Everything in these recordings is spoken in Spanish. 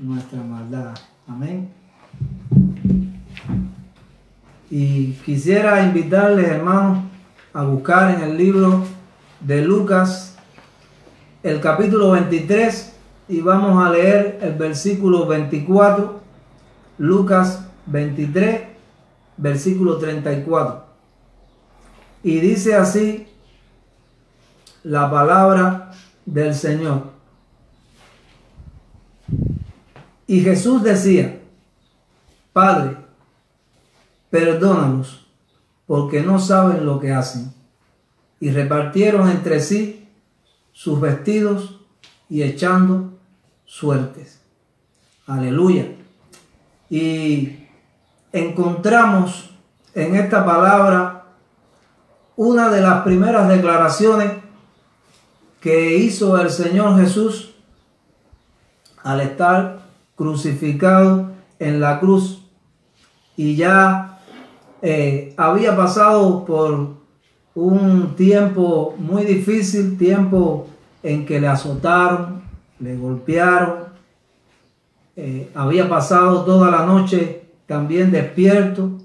nuestra maldad. Amén. Y quisiera invitarles, hermanos, a buscar en el libro de Lucas el capítulo 23 y vamos a leer el versículo 24, Lucas 23, versículo 34. Y dice así la palabra del Señor. Y Jesús decía, Padre, perdónalos, porque no saben lo que hacen. Y repartieron entre sí sus vestidos y echando suertes. Aleluya. Y encontramos en esta palabra una de las primeras declaraciones que hizo el Señor Jesús al estar crucificado en la cruz. Y ya eh, había pasado por un tiempo muy difícil, tiempo en que le azotaron, le golpearon, eh, había pasado toda la noche también despierto,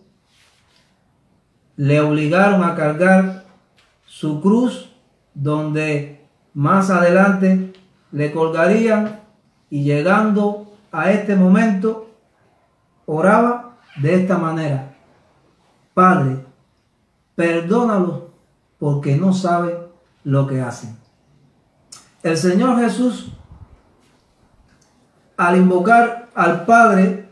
le obligaron a cargar su cruz donde más adelante le colgarían y llegando a este momento oraba de esta manera. Padre, perdónalos porque no saben lo que hacen. El Señor Jesús, al invocar al Padre,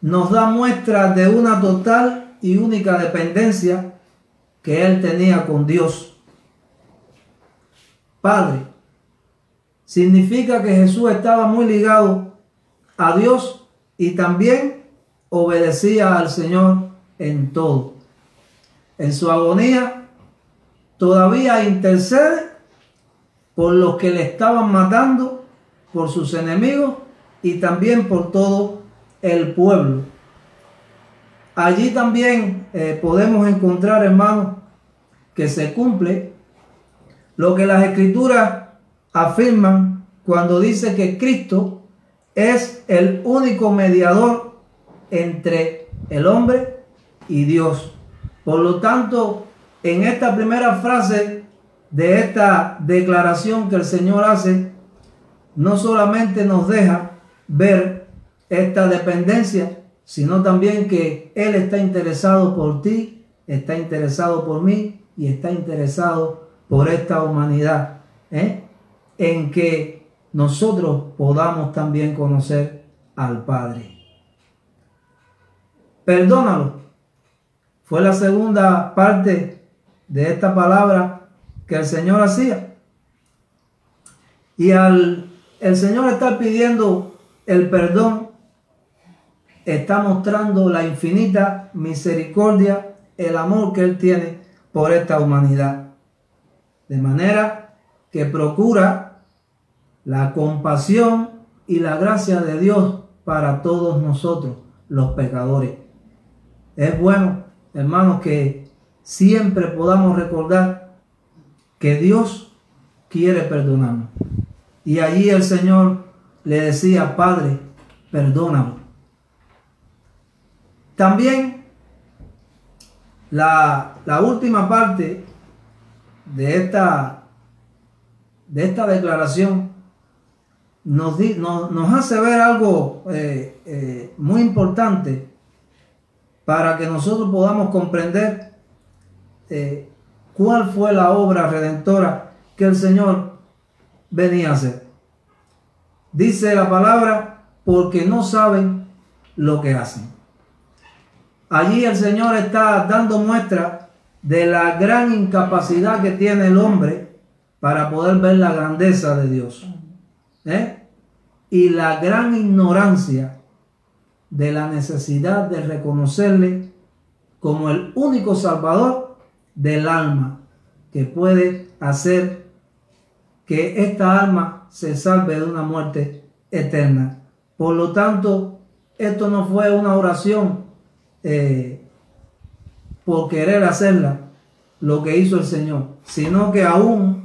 nos da muestra de una total y única dependencia que Él tenía con Dios. Padre. Significa que Jesús estaba muy ligado a Dios y también obedecía al Señor en todo. En su agonía todavía intercede por los que le estaban matando, por sus enemigos y también por todo el pueblo. Allí también eh, podemos encontrar, hermanos, que se cumple lo que las escrituras afirman cuando dice que Cristo es el único mediador entre el hombre y Dios. Por lo tanto, en esta primera frase de esta declaración que el Señor hace, no solamente nos deja ver esta dependencia, sino también que Él está interesado por ti, está interesado por mí y está interesado por esta humanidad, ¿eh? en que nosotros podamos también conocer al Padre. Perdónalo. Fue la segunda parte de esta palabra que el Señor hacía. Y al el Señor estar pidiendo el perdón, está mostrando la infinita misericordia, el amor que Él tiene por esta humanidad. De manera que procura la compasión y la gracia de Dios para todos nosotros, los pecadores. Es bueno, hermanos, que siempre podamos recordar que Dios quiere perdonarnos. Y allí el Señor le decía, Padre, perdóname. También la, la última parte de esta, de esta declaración nos, nos, hace ver algo eh, eh, muy importante para que nosotros podamos comprender eh, cuál fue la obra redentora que el Señor venía a hacer. Dice la palabra, porque no saben lo que hacen. Allí el Señor está dando muestra de la gran incapacidad que tiene el hombre para poder ver la grandeza de Dios. ¿Eh? Y la gran ignorancia de la necesidad de reconocerle como el único salvador del alma que puede hacer que esta alma se salve de una muerte eterna. Por lo tanto, esto no fue una oración eh, por querer hacerla lo que hizo el Señor, sino que aún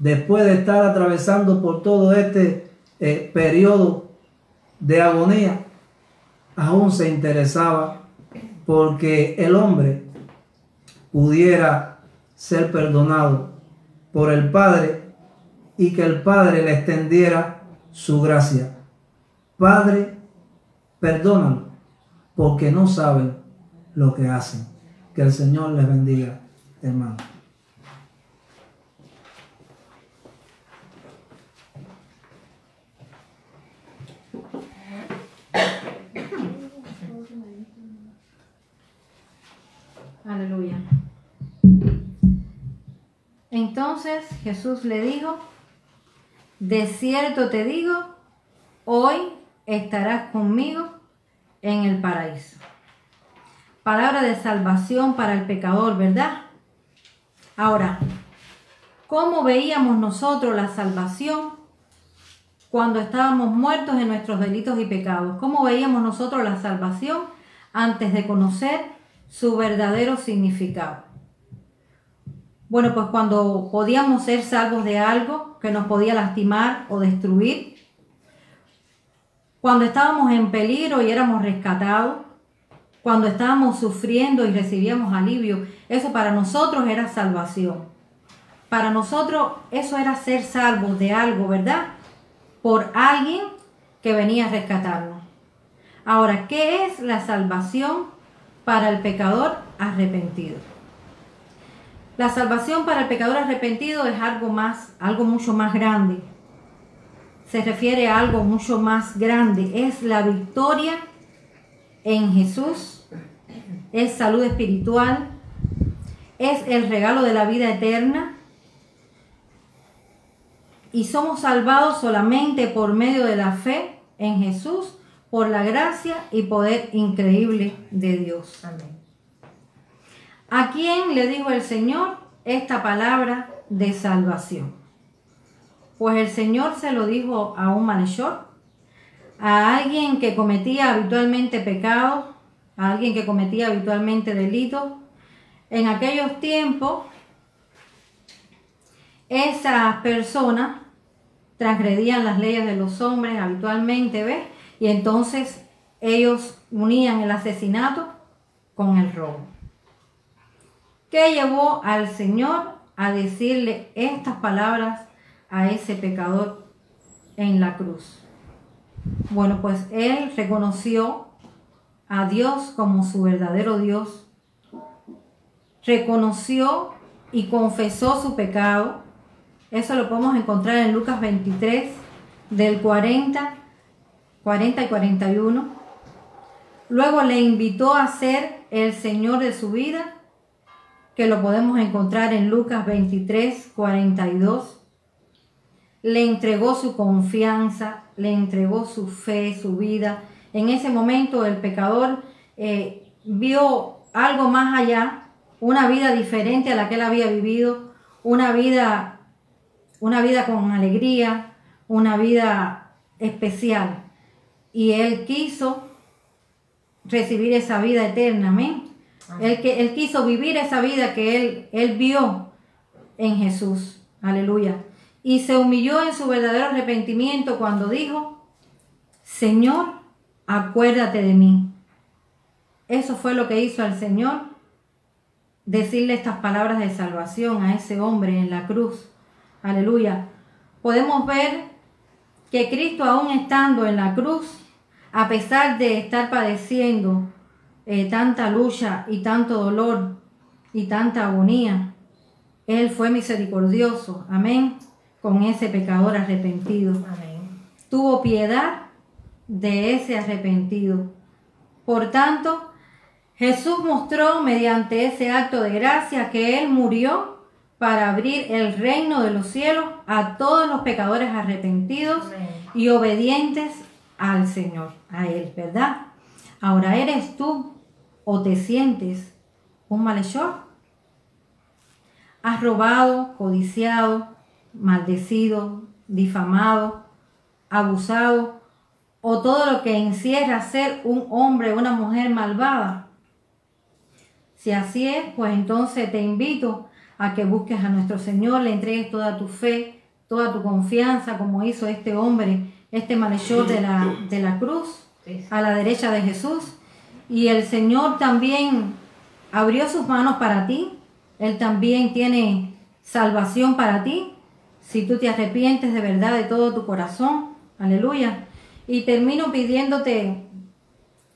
después de estar atravesando por todo este eh, periodo de agonía, aún se interesaba porque el hombre pudiera ser perdonado por el Padre y que el Padre le extendiera su gracia. Padre, perdónalo porque no saben lo que hacen. Que el Señor les bendiga, hermano. Entonces Jesús le dijo, de cierto te digo, hoy estarás conmigo en el paraíso. Palabra de salvación para el pecador, ¿verdad? Ahora, ¿cómo veíamos nosotros la salvación cuando estábamos muertos en nuestros delitos y pecados? ¿Cómo veíamos nosotros la salvación antes de conocer su verdadero significado? Bueno, pues cuando podíamos ser salvos de algo que nos podía lastimar o destruir, cuando estábamos en peligro y éramos rescatados, cuando estábamos sufriendo y recibíamos alivio, eso para nosotros era salvación. Para nosotros eso era ser salvos de algo, ¿verdad? Por alguien que venía a rescatarnos. Ahora, ¿qué es la salvación para el pecador arrepentido? La salvación para el pecador arrepentido es algo más, algo mucho más grande. Se refiere a algo mucho más grande. Es la victoria en Jesús. Es salud espiritual. Es el regalo de la vida eterna. Y somos salvados solamente por medio de la fe en Jesús, por la gracia y poder increíble de Dios. Amén. ¿A quién le dijo el Señor esta palabra de salvación? Pues el Señor se lo dijo a un malhechor, a alguien que cometía habitualmente pecado, a alguien que cometía habitualmente delitos. En aquellos tiempos, esas personas transgredían las leyes de los hombres habitualmente, ¿ves? Y entonces ellos unían el asesinato con el robo. ¿Qué llevó al Señor a decirle estas palabras a ese pecador en la cruz? Bueno, pues él reconoció a Dios como su verdadero Dios, reconoció y confesó su pecado. Eso lo podemos encontrar en Lucas 23, del 40, 40 y 41. Luego le invitó a ser el Señor de su vida que lo podemos encontrar en Lucas 23, 42. Le entregó su confianza, le entregó su fe, su vida. En ese momento el pecador eh, vio algo más allá, una vida diferente a la que él había vivido, una vida, una vida con alegría, una vida especial. Y él quiso recibir esa vida eterna, amén. Él, que, él quiso vivir esa vida que él, él vio en Jesús. Aleluya. Y se humilló en su verdadero arrepentimiento cuando dijo, Señor, acuérdate de mí. Eso fue lo que hizo al Señor, decirle estas palabras de salvación a ese hombre en la cruz. Aleluya. Podemos ver que Cristo aún estando en la cruz, a pesar de estar padeciendo eh, tanta lucha y tanto dolor y tanta agonía, Él fue misericordioso, amén, con ese pecador arrepentido. Amén. Tuvo piedad de ese arrepentido. Por tanto, Jesús mostró mediante ese acto de gracia que Él murió para abrir el reino de los cielos a todos los pecadores arrepentidos y obedientes al Señor, a Él, ¿verdad? Ahora eres tú o te sientes un malhechor. Has robado, codiciado, maldecido, difamado, abusado o todo lo que encierra ser un hombre o una mujer malvada. Si así es, pues entonces te invito a que busques a nuestro Señor, le entregues toda tu fe, toda tu confianza, como hizo este hombre, este malhechor de la, de la cruz, a la derecha de Jesús. Y el Señor también abrió sus manos para ti. Él también tiene salvación para ti. Si tú te arrepientes de verdad de todo tu corazón. Aleluya. Y termino pidiéndote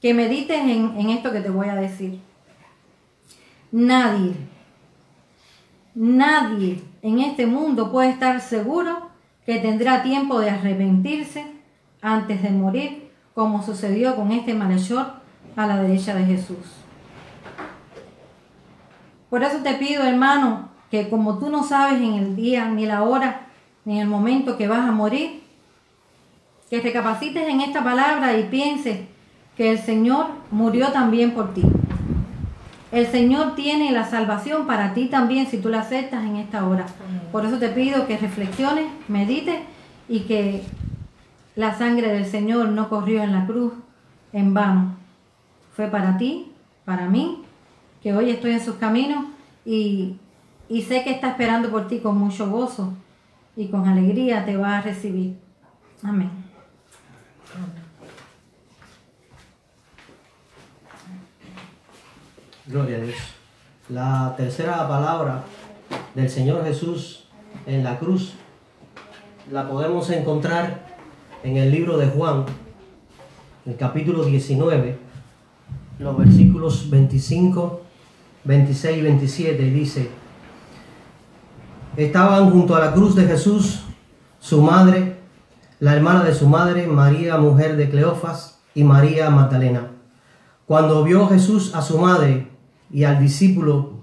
que medites en, en esto que te voy a decir. Nadie, nadie en este mundo puede estar seguro que tendrá tiempo de arrepentirse antes de morir, como sucedió con este malhechor a la derecha de Jesús. Por eso te pido, hermano, que como tú no sabes en el día, ni la hora, ni el momento que vas a morir, que recapacites en esta palabra y pienses que el Señor murió también por ti. El Señor tiene la salvación para ti también si tú la aceptas en esta hora. Por eso te pido que reflexiones, medites y que la sangre del Señor no corrió en la cruz en vano. Fue para ti, para mí, que hoy estoy en sus caminos y, y sé que está esperando por ti con mucho gozo y con alegría te va a recibir. Amén. Gloria a Dios. La tercera palabra del Señor Jesús en la cruz la podemos encontrar en el libro de Juan, el capítulo 19, los versículos 25, 26 y 27, dice, estaban junto a la cruz de Jesús su madre, la hermana de su madre, María, mujer de Cleofas, y María Magdalena. Cuando vio Jesús a su madre y al discípulo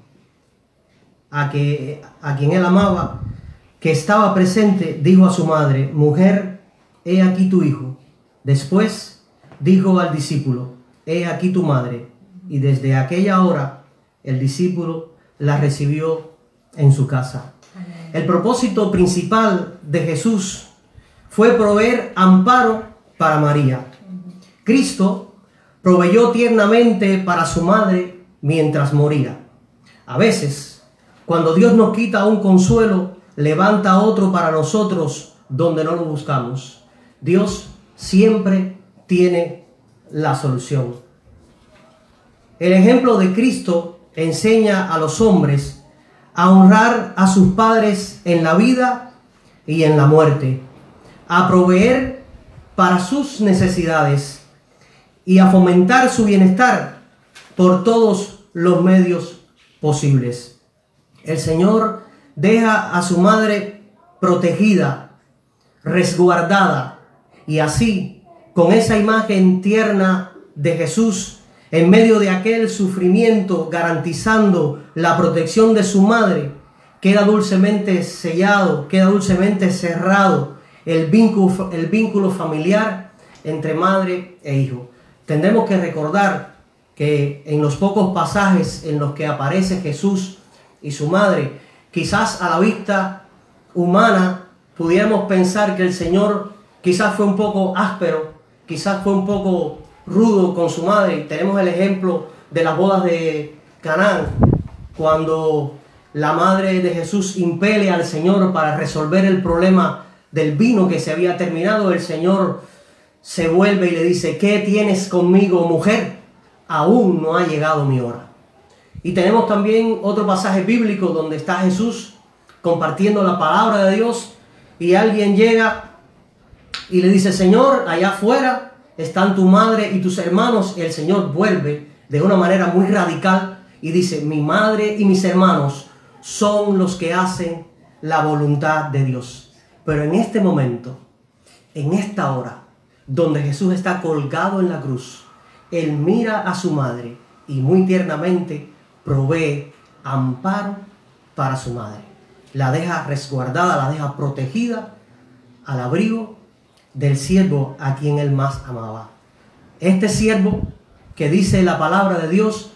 a, que, a quien él amaba, que estaba presente, dijo a su madre, mujer, he aquí tu hijo. Después dijo al discípulo, he aquí tu madre. Y desde aquella hora el discípulo la recibió en su casa. El propósito principal de Jesús fue proveer amparo para María. Cristo proveyó tiernamente para su madre mientras moría. A veces, cuando Dios nos quita un consuelo, levanta otro para nosotros donde no lo buscamos. Dios siempre tiene la solución. El ejemplo de Cristo enseña a los hombres a honrar a sus padres en la vida y en la muerte, a proveer para sus necesidades y a fomentar su bienestar por todos los medios posibles. El Señor deja a su madre protegida, resguardada, y así, con esa imagen tierna de Jesús, en medio de aquel sufrimiento, garantizando la protección de su madre, queda dulcemente sellado, queda dulcemente cerrado el vínculo, el vínculo familiar entre madre e hijo. Tendremos que recordar que en los pocos pasajes en los que aparece Jesús y su madre, quizás a la vista humana pudiéramos pensar que el Señor quizás fue un poco áspero, quizás fue un poco rudo con su madre. Tenemos el ejemplo de las bodas de Canaán, cuando la madre de Jesús impele al Señor para resolver el problema del vino que se había terminado, el Señor se vuelve y le dice, ¿qué tienes conmigo, mujer? Aún no ha llegado mi hora. Y tenemos también otro pasaje bíblico donde está Jesús compartiendo la palabra de Dios y alguien llega y le dice, Señor, allá afuera están tu madre y tus hermanos. El Señor vuelve de una manera muy radical y dice, mi madre y mis hermanos son los que hacen la voluntad de Dios. Pero en este momento, en esta hora, donde Jesús está colgado en la cruz, Él mira a su madre y muy tiernamente provee amparo para su madre. La deja resguardada, la deja protegida al abrigo del siervo a quien él más amaba. Este siervo que dice la palabra de Dios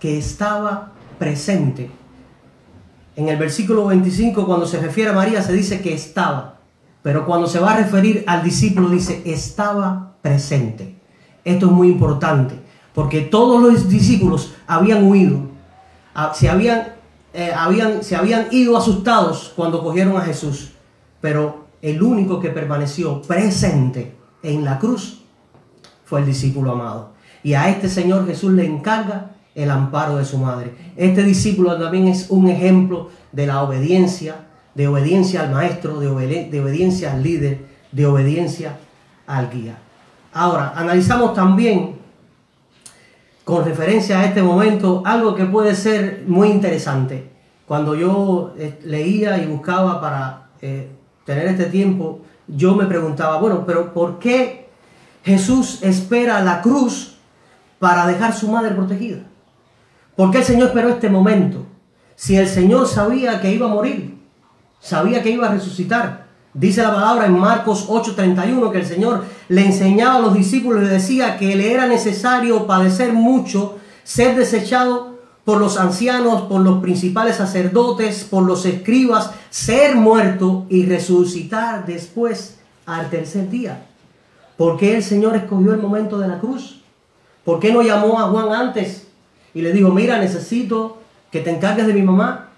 que estaba presente. En el versículo 25 cuando se refiere a María se dice que estaba, pero cuando se va a referir al discípulo dice estaba presente. Esto es muy importante porque todos los discípulos habían huido, se habían eh, habían, se habían ido asustados cuando cogieron a Jesús, pero el único que permaneció presente en la cruz fue el discípulo amado. Y a este Señor Jesús le encarga el amparo de su madre. Este discípulo también es un ejemplo de la obediencia, de obediencia al maestro, de, obediencia al líder, de obediencia al guía. Ahora, analizamos también con referencia a este momento algo que puede ser muy interesante. Cuando yo eh, leía y buscaba para eh, tener este tiempo, yo me preguntaba, bueno, pero ¿por qué Jesús espera la cruz para dejar su madre protegida? ¿Por qué el Señor esperó este momento? Si el Señor sabía que iba a morir, sabía que iba a resucitar. Dice la palabra en Marcos 8:31 que el Señor le enseñaba a los discípulos y le decía que le era necesario padecer mucho, ser desechado por los ancianos, por los principales sacerdotes, por los escribas, ser muerto y resucitar después al tercer día. ¿Por qué el Señor escogió el momento de la cruz? ¿Por qué no llamó a Juan antes y le dijo, mira, necesito que te encargues de mi mamá,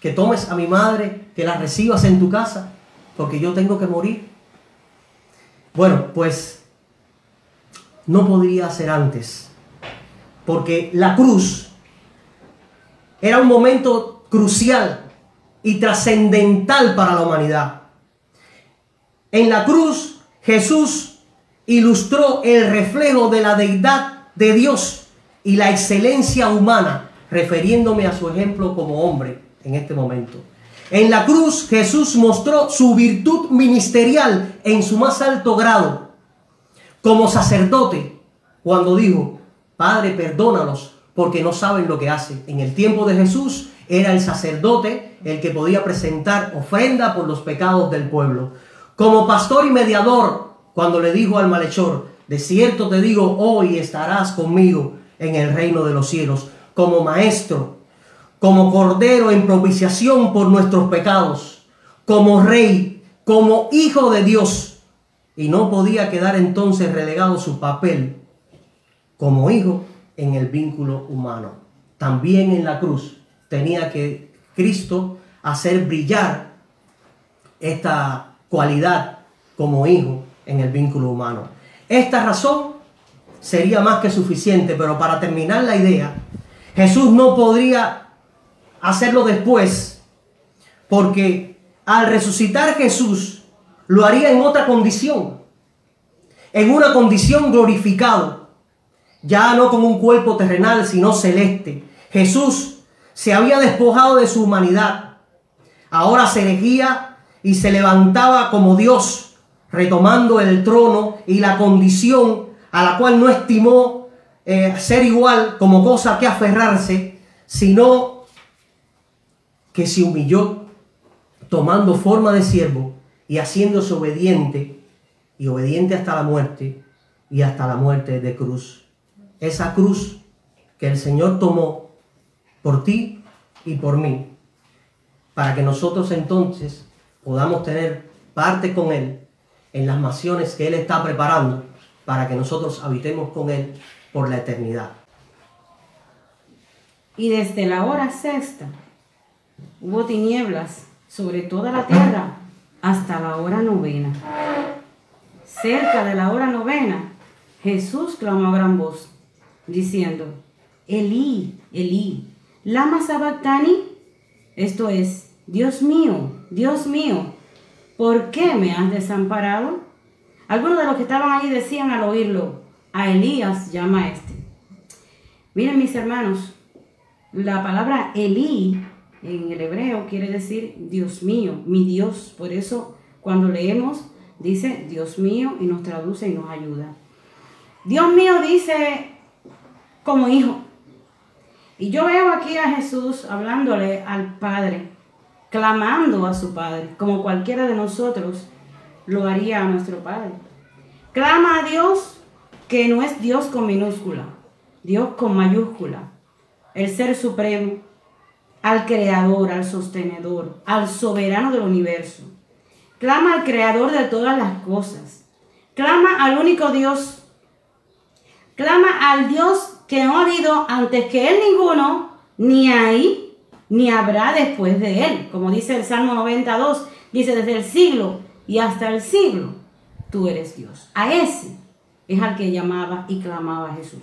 que tomes a mi madre, que la recibas en tu casa, porque yo tengo que morir? Bueno, pues no podría ser antes, porque la cruz era un momento crucial y trascendental para la humanidad. En la cruz Jesús ilustró el reflejo de la deidad de Dios y la excelencia humana, refiriéndome a su ejemplo como hombre en este momento. En la cruz Jesús mostró su virtud ministerial en su más alto grado, como sacerdote, cuando dijo, Padre, perdónalos porque no saben lo que hacen. En el tiempo de Jesús era el sacerdote el que podía presentar ofrenda por los pecados del pueblo. Como pastor y mediador, cuando le dijo al malhechor, de cierto te digo, hoy estarás conmigo en el reino de los cielos. Como maestro, como cordero en propiciación por nuestros pecados, como rey, como hijo de Dios. Y no podía quedar entonces relegado su papel como hijo en el vínculo humano. También en la cruz tenía que Cristo hacer brillar esta cualidad como hijo en el vínculo humano. Esta razón sería más que suficiente, pero para terminar la idea, Jesús no podría hacerlo después, porque al resucitar Jesús lo haría en otra condición, en una condición glorificado, ya no como un cuerpo terrenal, sino celeste. Jesús se había despojado de su humanidad, ahora se erigía y se levantaba como Dios, retomando el trono y la condición a la cual no estimó eh, ser igual como cosa que aferrarse, sino que se humilló tomando forma de siervo y haciéndose obediente y obediente hasta la muerte y hasta la muerte de cruz. Esa cruz que el Señor tomó por ti y por mí, para que nosotros entonces podamos tener parte con Él en las naciones que Él está preparando para que nosotros habitemos con Él por la eternidad. Y desde la hora sexta hubo tinieblas sobre toda la tierra hasta la hora novena. Cerca de la hora novena, Jesús clamó a gran voz, diciendo, Elí, Elí, lama sabactani, esto es, Dios mío, Dios mío, ¿por qué me has desamparado? Algunos de los que estaban ahí decían al oírlo, a Elías llama este. Miren mis hermanos, la palabra Elí en el hebreo quiere decir Dios mío, mi Dios. Por eso cuando leemos dice Dios mío y nos traduce y nos ayuda. Dios mío dice como hijo. Y yo veo aquí a Jesús hablándole al Padre, clamando a su Padre, como cualquiera de nosotros lo haría a nuestro Padre. Clama a Dios que no es Dios con minúscula, Dios con mayúscula, el Ser Supremo, al Creador, al Sostenedor, al Soberano del universo. Clama al Creador de todas las cosas. Clama al único Dios. Clama al Dios que no ha habido antes que Él ninguno, ni ahí, ni habrá después de él. Como dice el Salmo 92, dice desde el siglo y hasta el siglo, tú eres Dios. A ese es al que llamaba y clamaba Jesús.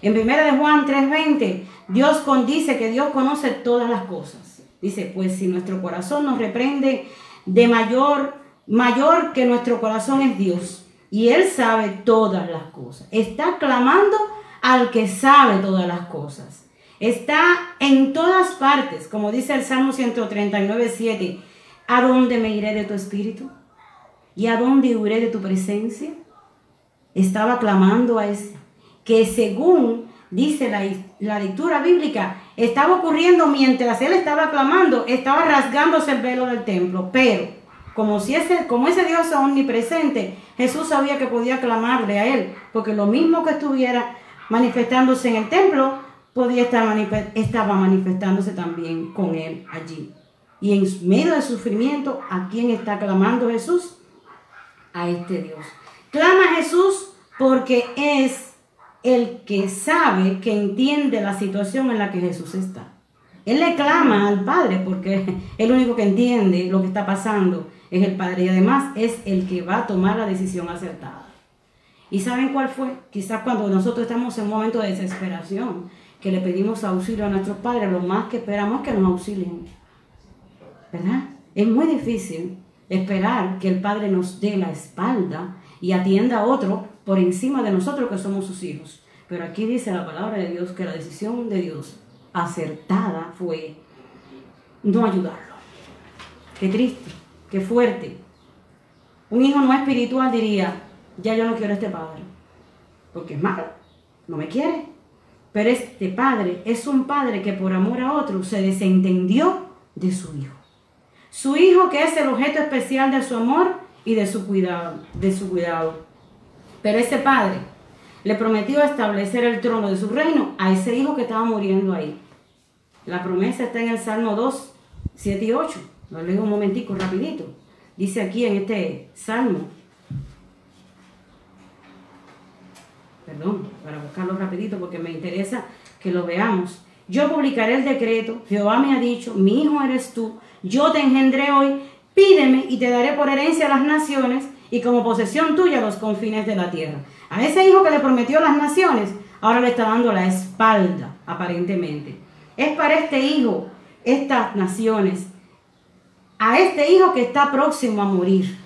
En 1 de Juan 3:20, Dios dice que Dios conoce todas las cosas. Dice, pues si nuestro corazón nos reprende de mayor, mayor que nuestro corazón es Dios. Y Él sabe todas las cosas. Está clamando al que sabe todas las cosas. Está en todas partes, como dice el Salmo 139, 7. ¿A dónde me iré de tu espíritu? ¿Y a dónde huiré de tu presencia? Estaba clamando a ese, que según dice la, la lectura bíblica, estaba ocurriendo mientras él estaba clamando, estaba rasgándose el velo del templo, pero como, si ese, como ese Dios es omnipresente, Jesús sabía que podía clamarle a él, porque lo mismo que estuviera manifestándose en el templo, podía estar estaba manifestándose también con él allí. Y en medio del sufrimiento, ¿a quién está clamando Jesús? A este Dios. Clama Jesús porque es el que sabe, que entiende la situación en la que Jesús está. Él le clama al Padre porque el único que entiende lo que está pasando es el Padre y además es el que va a tomar la decisión acertada. ¿Y saben cuál fue? Quizás cuando nosotros estamos en un momento de desesperación, que le pedimos auxilio a nuestros padres, lo más que esperamos es que nos auxilien. ¿Verdad? Es muy difícil esperar que el Padre nos dé la espalda y atienda a otro por encima de nosotros que somos sus hijos. Pero aquí dice la palabra de Dios que la decisión de Dios acertada fue no ayudarlo. Qué triste, qué fuerte. Un hijo no espiritual diría, ya yo no quiero a este padre, porque es malo, no me quiere. Pero este padre es un padre que por amor a otro se desentendió de su hijo. Su hijo que es el objeto especial de su amor y de su cuidado, de su cuidado. Pero ese padre le prometió establecer el trono de su reino a ese hijo que estaba muriendo ahí. La promesa está en el Salmo 2, 7 y 8. Lo leo un momentico rapidito. Dice aquí en este Salmo, perdón, para buscarlo rapidito porque me interesa que lo veamos. Yo publicaré el decreto, Jehová me ha dicho, mi hijo eres tú, yo te engendré hoy, pídeme y te daré por herencia a las naciones y como posesión tuya los confines de la tierra. A ese hijo que le prometió las naciones, ahora le está dando la espalda, aparentemente. Es para este hijo, estas naciones, a este hijo que está próximo a morir.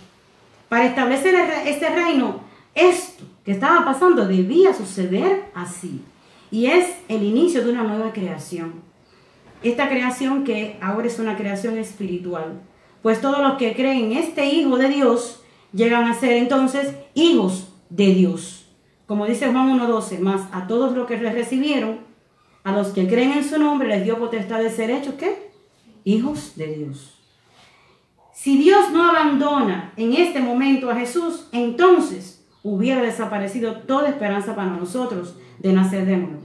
Para establecer este reino, esto que estaba pasando debía suceder así. Y es el inicio de una nueva creación. Esta creación que ahora es una creación espiritual. Pues todos los que creen en este Hijo de Dios llegan a ser entonces hijos de Dios. Como dice Juan 1.12, más a todos los que le recibieron, a los que creen en su nombre, les dio potestad de ser hechos, ¿qué? Hijos de Dios. Si Dios no abandona en este momento a Jesús, entonces hubiera desaparecido toda esperanza para nosotros de nacer de nuevo.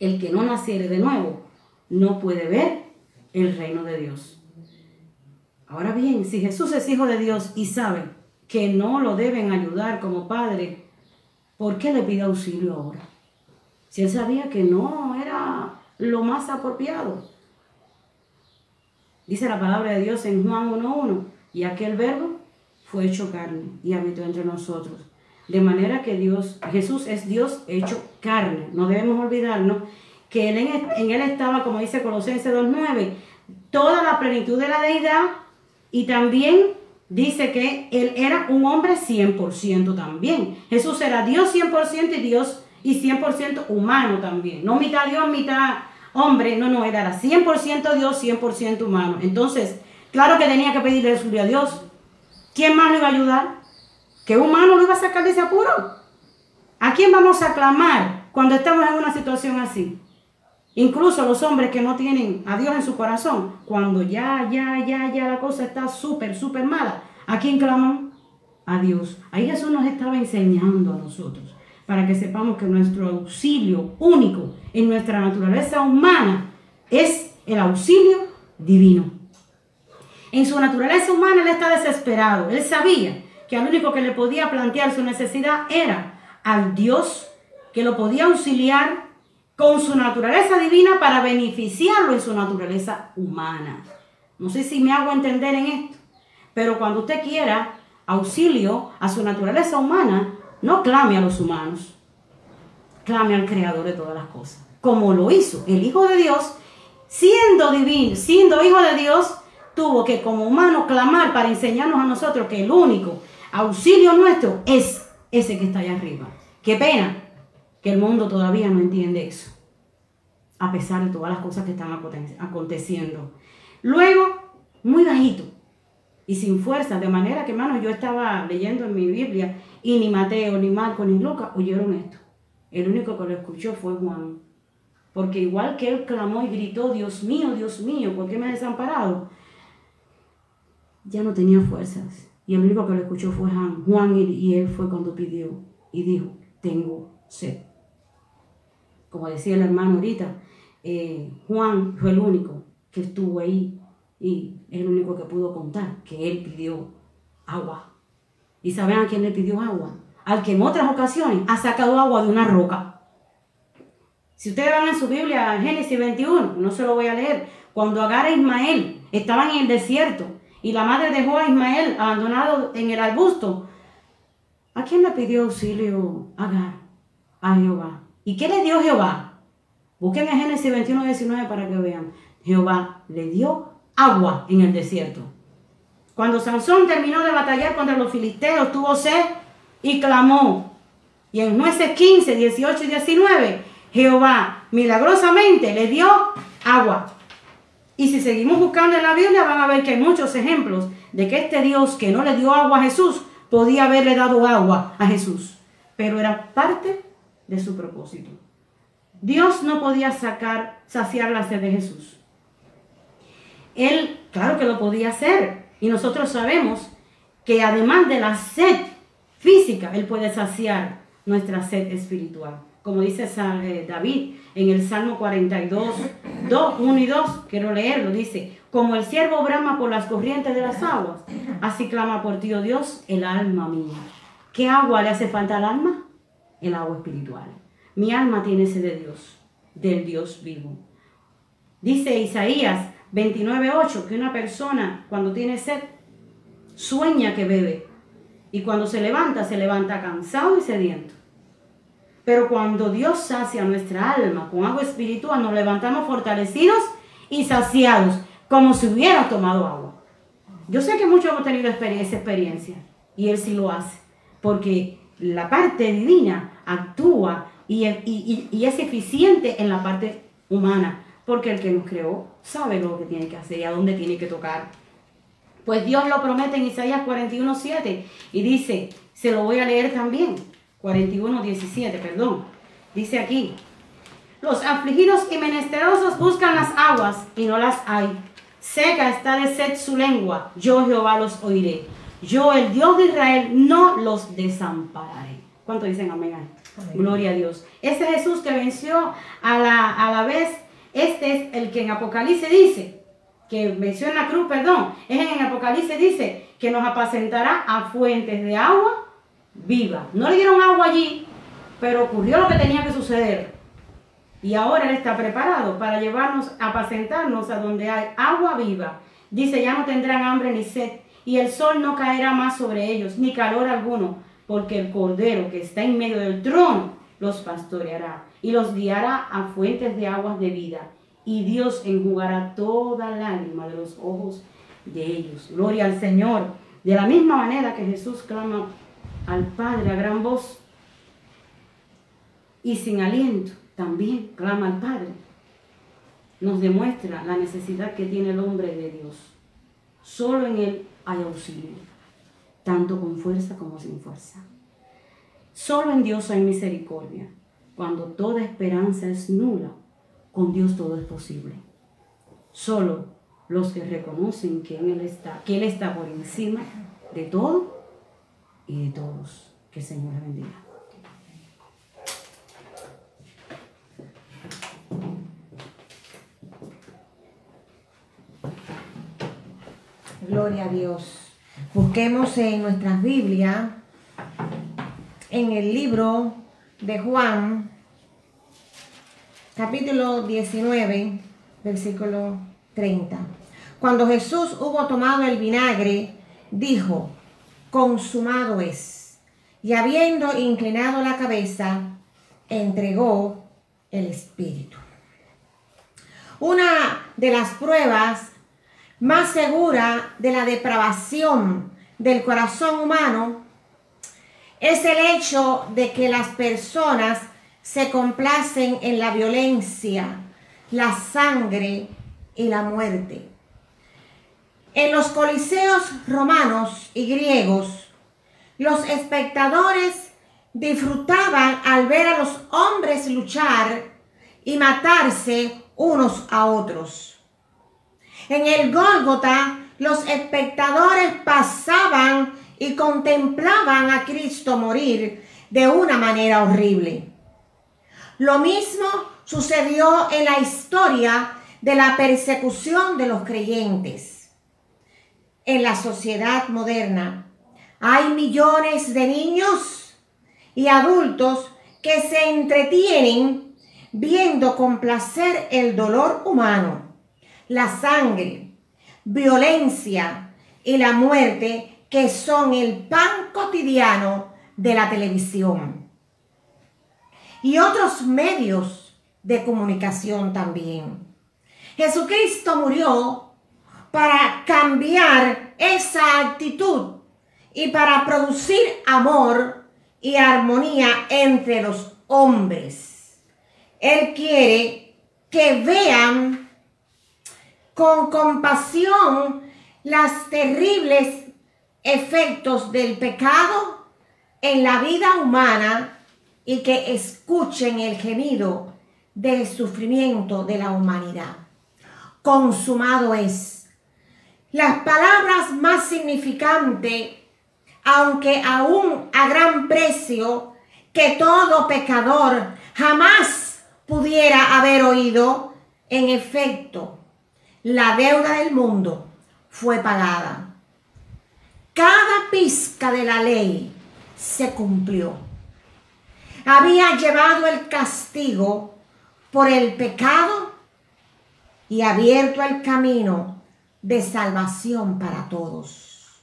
El que no naciere de nuevo no puede ver el reino de Dios. Ahora bien, si Jesús es hijo de Dios y sabe que no lo deben ayudar como padre, ¿por qué le pide auxilio ahora? si él sabía que no era lo más apropiado. Dice la palabra de Dios en Juan 1.1, y aquel verbo fue hecho carne y habitó entre nosotros. De manera que Dios, Jesús es Dios hecho carne. No debemos olvidarnos que él en, en él estaba, como dice Colosenses 2.9, toda la plenitud de la deidad y también dice que él era un hombre 100% también. Jesús era Dios 100% y Dios y 100% humano también. No mitad Dios, mitad hombre. No, no, era 100% Dios, 100% humano. Entonces, claro que tenía que pedirle a Dios. ¿Quién más lo iba a ayudar? ¿Qué humano lo iba a sacar de ese apuro? ¿A quién vamos a clamar cuando estamos en una situación así? Incluso los hombres que no tienen a Dios en su corazón, cuando ya, ya, ya, ya la cosa está súper, súper mala, ¿a quién claman? A Dios. Ahí Jesús nos estaba enseñando a nosotros para que sepamos que nuestro auxilio único en nuestra naturaleza humana es el auxilio divino. En su naturaleza humana él está desesperado. Él sabía que al único que le podía plantear su necesidad era al Dios que lo podía auxiliar con su naturaleza divina para beneficiarlo en su naturaleza humana. No sé si me hago entender en esto, pero cuando usted quiera auxilio a su naturaleza humana, no clame a los humanos, clame al creador de todas las cosas, como lo hizo el Hijo de Dios, siendo divino, siendo Hijo de Dios, tuvo que como humano clamar para enseñarnos a nosotros que el único auxilio nuestro es ese que está allá arriba. Qué pena que el mundo todavía no entiende eso, a pesar de todas las cosas que están aconteciendo. Luego, muy bajito y sin fuerza, de manera que, hermano, yo estaba leyendo en mi Biblia y ni Mateo, ni Marco, ni Lucas oyeron esto. El único que lo escuchó fue Juan. Porque igual que él clamó y gritó, Dios mío, Dios mío, ¿por qué me has desamparado? Ya no tenía fuerzas. Y el único que lo escuchó fue Juan. Juan y, él fue cuando pidió y dijo, tengo sed. Como decía el hermano ahorita, eh, Juan fue el único que estuvo ahí y es el único que pudo contar que él pidió agua. ¿Y saben a quién le pidió agua? Al que en otras ocasiones ha sacado agua de una roca. Si ustedes van en su Biblia, Génesis 21, no se lo voy a leer, cuando Agar e Ismael estaban en el desierto y la madre dejó a Ismael abandonado en el arbusto, ¿a quién le pidió auxilio Agar? A Jehová. ¿Y qué le dio Jehová? Busquen en Génesis 21, 19 para que vean. Jehová le dio agua en el desierto. Cuando Sansón terminó de batallar contra los filisteos, tuvo sed y clamó. Y en jueces 15, 18 y 19, Jehová milagrosamente le dio agua. Y si seguimos buscando en la Biblia, van a ver que hay muchos ejemplos de que este Dios que no le dio agua a Jesús, podía haberle dado agua a Jesús. Pero era parte de su propósito. Dios no podía sacar, saciar la sed de Jesús. Él, claro que lo podía hacer. Y nosotros sabemos que además de la sed física, Él puede saciar nuestra sed espiritual. Como dice eh, David en el Salmo 42, 2, 1 y 2, quiero leerlo, dice, como el siervo brama por las corrientes de las aguas, así clama por ti, oh Dios, el alma mía. ¿Qué agua le hace falta al alma? El agua espiritual. Mi alma tiene sed de Dios, del Dios vivo. Dice Isaías 29.8, que una persona cuando tiene sed sueña que bebe y cuando se levanta, se levanta cansado y sediento. Pero cuando Dios sacia nuestra alma con agua espiritual, nos levantamos fortalecidos y saciados, como si hubiera tomado agua. Yo sé que muchos hemos tenido esa experiencia y Él sí lo hace, porque la parte divina actúa y, es eficiente en la parte humana porque el que nos creó sabe lo que tiene que hacer y a dónde tiene que tocar. Pues Dios lo promete en Isaías 41.7 y dice, se lo voy a leer también, 41.17, perdón. Dice aquí, los afligidos y menesterosos buscan las aguas y no las hay. Seca está de sed su lengua, yo Jehová los oiré. Yo, el Dios de Israel, no los desampararé. ¿Cuánto dicen amén? Gloria a Dios. Ese Jesús que venció a la, a la vez este es el que en Apocalipsis dice, que venció en la cruz, perdón, es en Apocalipsis dice que nos apacentará a fuentes de agua viva. No le dieron agua allí, pero ocurrió lo que tenía que suceder. Y ahora Él está preparado para llevarnos, a apacentarnos a donde hay agua viva. Dice, ya no tendrán hambre ni sed, y el sol no caerá más sobre ellos, ni calor alguno, porque el Cordero que está en medio del trono los pastoreará y los guiará a fuentes de aguas de vida. Y Dios enjugará toda lágrima de los ojos de ellos. Gloria al Señor. De la misma manera que Jesús clama al Padre a gran voz y sin aliento, también clama al Padre. Nos demuestra la necesidad que tiene el hombre de Dios. Solo en Él hay auxilio, tanto con fuerza como sin fuerza. Solo en Dios hay misericordia. Cuando toda esperanza es nula, con Dios todo es posible. Solo los que reconocen que Él está, que Él está por encima de todo y de todos. Que el Señor bendiga. Gloria a Dios. Busquemos en nuestras Biblias en el libro de Juan, capítulo 19, versículo 30. Cuando Jesús hubo tomado el vinagre, dijo, consumado es. Y habiendo inclinado la cabeza, entregó el Espíritu. Una de las pruebas más segura de la depravación del corazón humano es el hecho de que las personas se complacen en la violencia, la sangre y la muerte. En los coliseos romanos y griegos, los espectadores disfrutaban al ver a los hombres luchar y matarse unos a otros. En el Gólgota, los espectadores pasaban y contemplaban a Cristo morir de una manera horrible. Lo mismo sucedió en la historia de la persecución de los creyentes. En la sociedad moderna hay millones de niños y adultos que se entretienen viendo con placer el dolor humano, la sangre, violencia y la muerte que son el pan cotidiano de la televisión y otros medios de comunicación también. Jesucristo murió para cambiar esa actitud y para producir amor y armonía entre los hombres. Él quiere que vean con compasión las terribles efectos del pecado en la vida humana y que escuchen el gemido del sufrimiento de la humanidad. Consumado es. Las palabras más significantes, aunque aún a gran precio, que todo pecador jamás pudiera haber oído, en efecto, la deuda del mundo fue pagada. Cada pizca de la ley se cumplió había llevado el castigo por el pecado y abierto el camino de salvación para todos.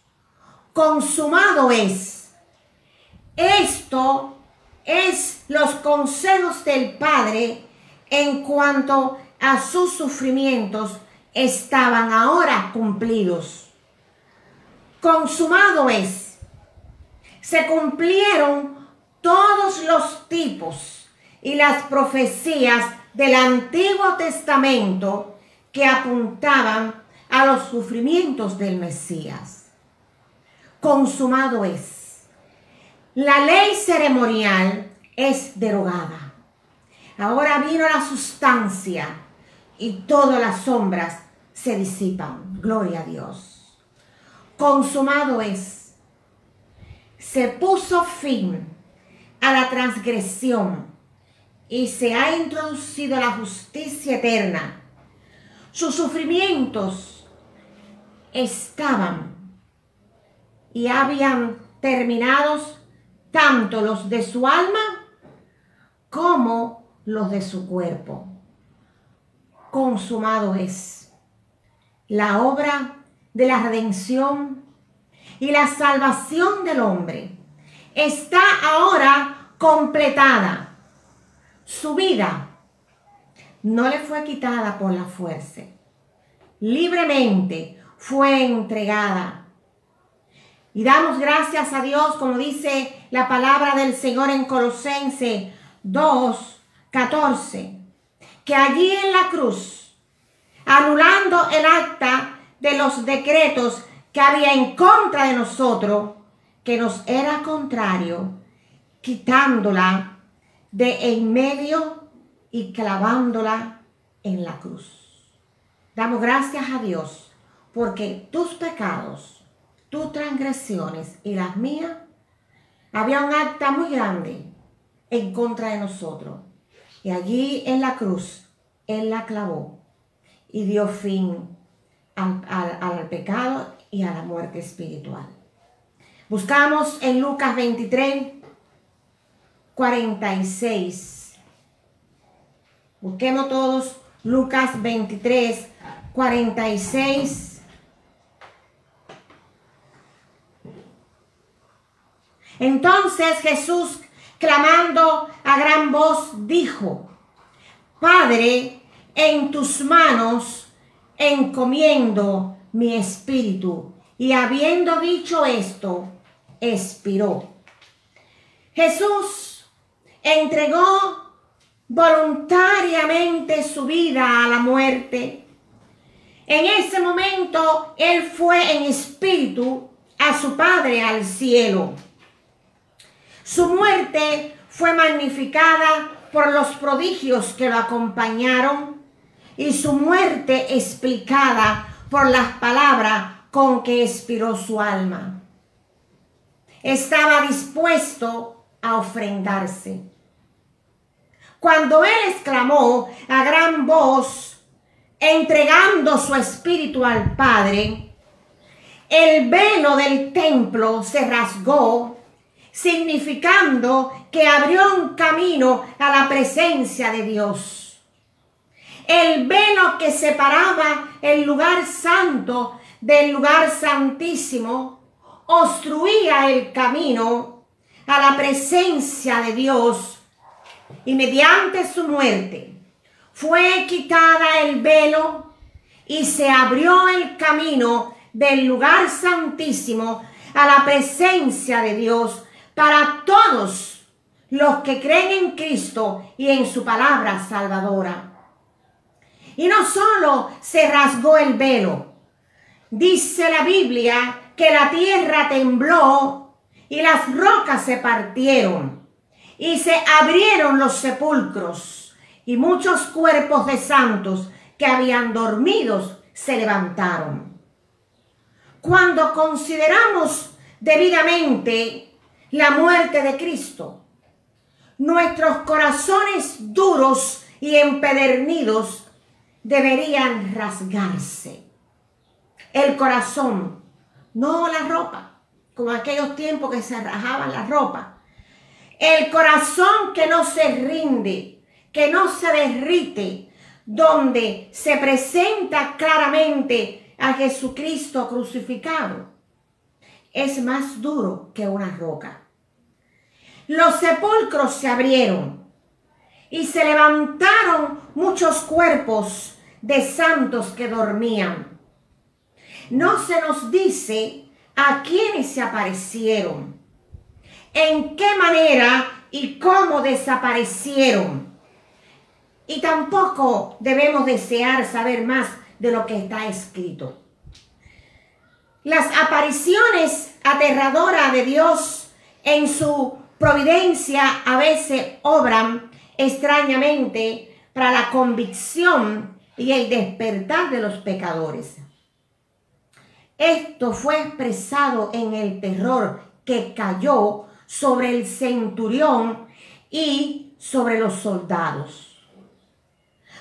Consumado es. Esto es los consejos del Padre en cuanto a sus sufrimientos estaban ahora cumplidos. Consumado es. Se cumplieron todos los tipos y las profecías del Antiguo Testamento que apuntaban a los sufrimientos del Mesías. Consumado es. La ley ceremonial es derogada. Ahora vino la sustancia y todas las sombras se disipan. Gloria a Dios. Consumado es. Se puso fin a la transgresión y se ha introducido la justicia eterna. Sus sufrimientos estaban y habían terminados tanto los de su alma como los de su cuerpo. Consumado es la obra de la redención y la salvación del hombre está ahora completada. Su vida no le fue quitada por la fuerza. Libremente fue entregada. Y damos gracias a Dios, como dice la palabra del Señor en Colosense 2, 14, que allí en la cruz, anulando el acta de los decretos que había en contra de nosotros, que nos era contrario, quitándola de en medio y clavándola en la cruz. Damos gracias a Dios porque tus pecados, tus transgresiones y las mías, había un acta muy grande en contra de nosotros. Y allí en la cruz, Él la clavó y dio fin al, pecado y a la muerte espiritual. Buscamos en Lucas 23, 46. Busquemos todos Lucas 23, 46. Entonces Jesús, clamando a gran voz, dijo, Padre, en tus manos encomiendo mi espíritu. Y habiendo dicho esto, expiró. Jesús entregó voluntariamente su vida a la muerte. En ese momento él fue en espíritu a su Padre al cielo. Su muerte fue magnificada por los prodigios que lo acompañaron y su muerte explicada por las palabras con que expiró su alma. Estaba dispuesto a ofrendarse. Cuando él exclamó a gran voz, entregando su espíritu al Padre, el velo del templo se rasgó, significando que abrió un camino a la presencia de Dios. El velo que separaba el lugar santo del lugar santísimo obstruía el camino a la presencia de Dios y mediante su muerte fue quitada el velo y se abrió el camino del lugar santísimo a la presencia de Dios para todos los que creen en Cristo y en su palabra salvadora. Y no solo se rasgó el velo, dice la Biblia que la tierra tembló y las rocas se partieron y se abrieron los sepulcros y muchos cuerpos de santos que habían dormido se levantaron. Cuando consideramos debidamente la muerte de Cristo, nuestros corazones duros y empedernidos deberían rasgarse. El corazón, no la ropa, como aquellos tiempos que se rajaban la ropa. El corazón que no se rinde, que no se derrite, donde se presenta claramente a Jesucristo crucificado, es más duro que una roca. Los sepulcros se abrieron y se levantaron muchos cuerpos de santos que dormían. No se nos dice a quiénes se aparecieron, en qué manera y cómo desaparecieron. Y tampoco debemos desear saber más de lo que está escrito. Las apariciones aterradoras de Dios en su providencia a veces obran extrañamente para la convicción y el despertar de los pecadores. Esto fue expresado en el terror que cayó sobre el centurión y sobre los soldados.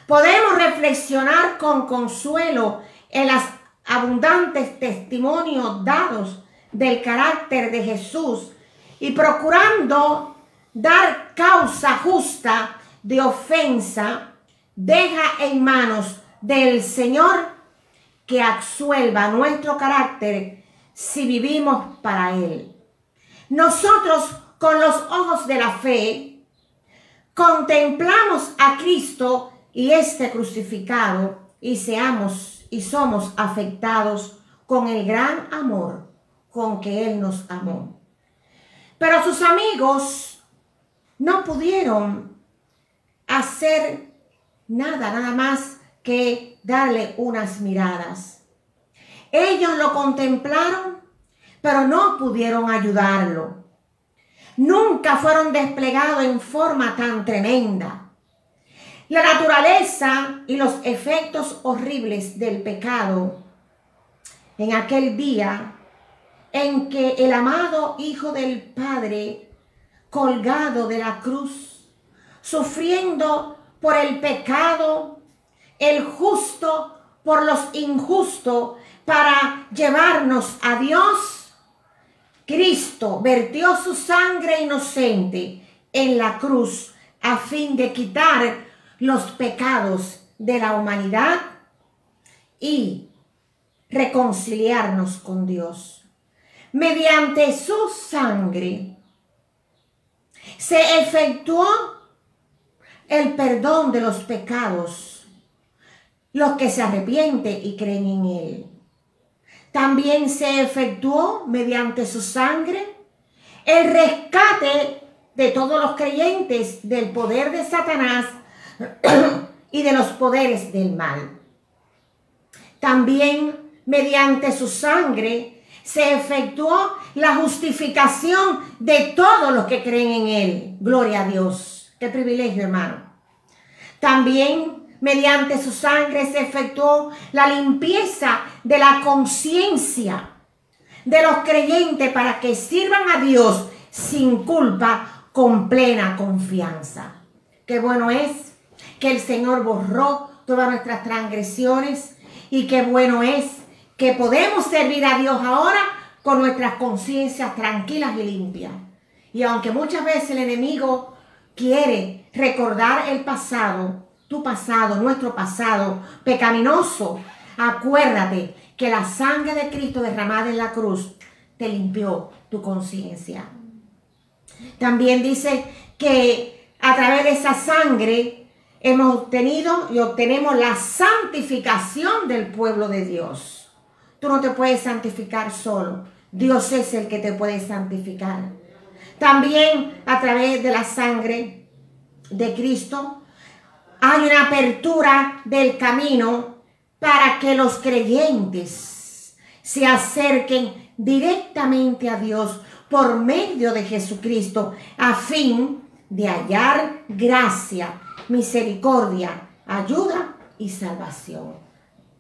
Podemos reflexionar con consuelo en las abundantes testimonios dados del carácter de Jesús y procurando dar causa justa de ofensa, deja en manos del Señor que absuelva nuestro carácter si vivimos para Él. Nosotros con los ojos de la fe contemplamos a Cristo y este crucificado y seamos y somos afectados con el gran amor con que Él nos amó. Pero sus amigos no pudieron hacer nada, nada más que darle unas miradas. Ellos lo contemplaron, pero no pudieron ayudarlo. Nunca fueron desplegados en forma tan tremenda. La naturaleza y los efectos horribles del pecado en aquel día en que el amado Hijo del Padre, colgado de la cruz, sufriendo por el pecado, el justo por los injustos, para llevarnos a Dios, Cristo vertió su sangre inocente en la cruz a fin de quitar los pecados de la humanidad y reconciliarnos con Dios. Mediante su sangre se efectuó el perdón de los pecados, los que se arrepienten y creen en Él. También se efectuó mediante su sangre el rescate de todos los creyentes del poder de Satanás y de los poderes del mal. También mediante su sangre se efectuó la justificación de todos los que creen en Él. Gloria a Dios. Qué privilegio, hermano. También mediante su sangre se efectuó la limpieza de la conciencia de los creyentes para que sirvan a Dios sin culpa, con plena confianza. Qué bueno es que el Señor borró todas nuestras transgresiones y qué bueno es que podemos servir a Dios ahora con nuestras conciencias tranquilas y limpias. Y aunque muchas veces el enemigo quiere recordar el pasado, tu pasado, nuestro pasado pecaminoso, acuérdate que la sangre de Cristo derramada en la cruz te limpió tu conciencia. También dice que a través de esa sangre hemos obtenido y obtenemos la santificación del pueblo de Dios. Tú no te puedes santificar solo. Dios es el que te puede santificar. También a través de la sangre de Cristo hay una apertura del camino para que los creyentes se acerquen directamente a Dios por medio de Jesucristo a fin de hallar gracia, misericordia, ayuda y salvación.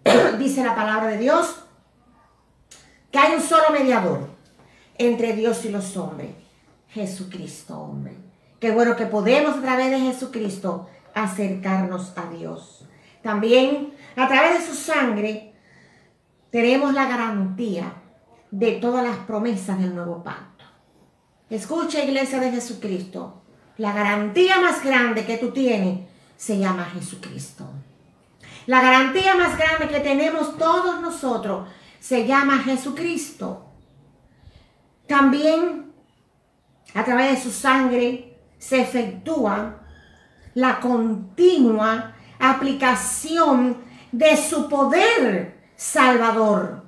Dice la palabra de Dios que hay un solo mediador entre Dios y los hombres, Jesucristo, hombre. Qué bueno que podemos a través de Jesucristo acercarnos a Dios. También a través de su sangre tenemos la garantía de todas las promesas del nuevo pacto. Escucha, iglesia de Jesucristo, la garantía más grande que tú tienes se llama Jesucristo. La garantía más grande que tenemos todos nosotros se llama Jesucristo. También a través de su sangre se efectúa la continua aplicación de su poder salvador,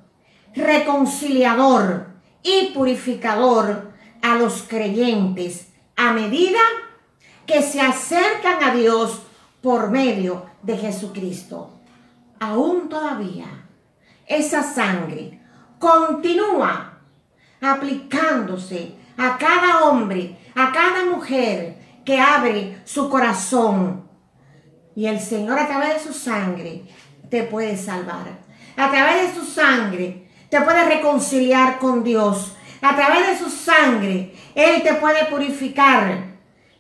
reconciliador y purificador a los creyentes a medida que se acercan a Dios por medio de Jesucristo. Aún todavía esa sangre continúa aplicándose a cada hombre, a cada mujer que abre su corazón. Y el Señor a través de su sangre te puede salvar. A través de su sangre te puede reconciliar con Dios. A través de su sangre Él te puede purificar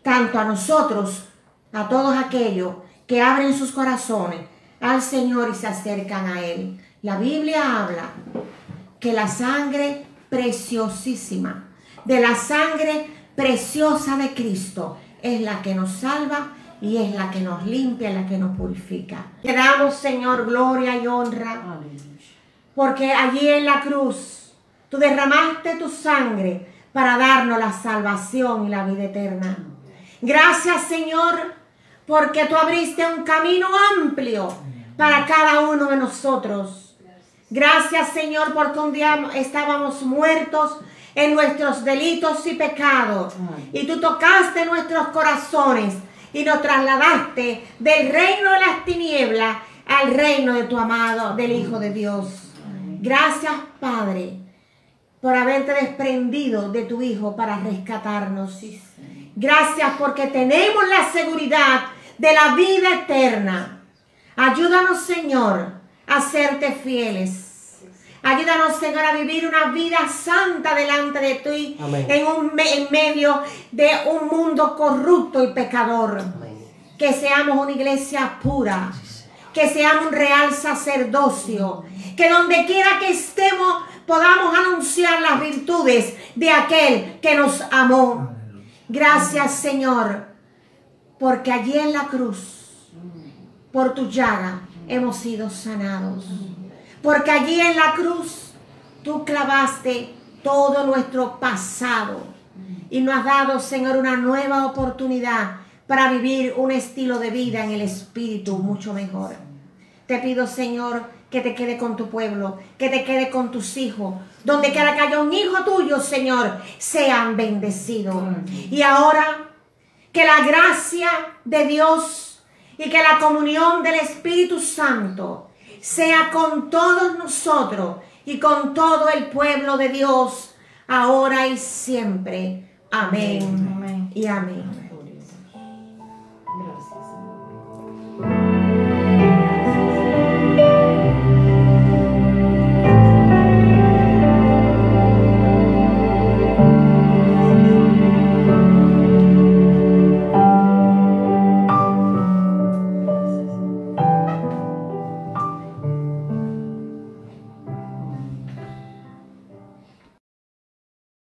tanto a nosotros, a todos aquellos que abren sus corazones al Señor y se acercan a Él. La Biblia habla que la sangre preciosísima, de la sangre preciosa de Cristo, es la que nos salva y es la que nos limpia, la que nos purifica. Te damos, Señor, gloria y honra, porque allí en la cruz tú derramaste tu sangre para darnos la salvación y la vida eterna. Gracias, Señor, porque tú abriste un camino amplio para cada uno de nosotros. Gracias, Señor, porque un día estábamos muertos en nuestros delitos y pecados. Y tú tocaste nuestros corazones y nos trasladaste del reino de las tinieblas al reino de tu amado, del Hijo de Dios. Gracias, Padre, por haberte desprendido de tu Hijo para rescatarnos. Gracias porque tenemos la seguridad de la vida eterna. Ayúdanos, Señor, a serte fieles. Ayúdanos, Señor, a vivir una vida santa delante de ti en, un, en medio de un mundo corrupto y pecador. Que seamos una iglesia pura, que seamos un real sacerdocio, que donde quiera que estemos podamos anunciar las virtudes de aquel que nos amó. Gracias, Señor, porque allí en la cruz por tu llaga hemos sido sanados. Porque allí en la cruz tú clavaste todo nuestro pasado y nos has dado, Señor, una nueva oportunidad para vivir un estilo de vida en el Espíritu mucho mejor. Te pido, Señor, que te quede con tu pueblo, que te quede con tus hijos. Donde quiera que haya un hijo tuyo, Señor, sean bendecidos. Y ahora, que la gracia de Dios y que la comunión del Espíritu Santo sea con todos nosotros y con todo el pueblo de Dios, ahora y siempre. Amén, Amén. y amén.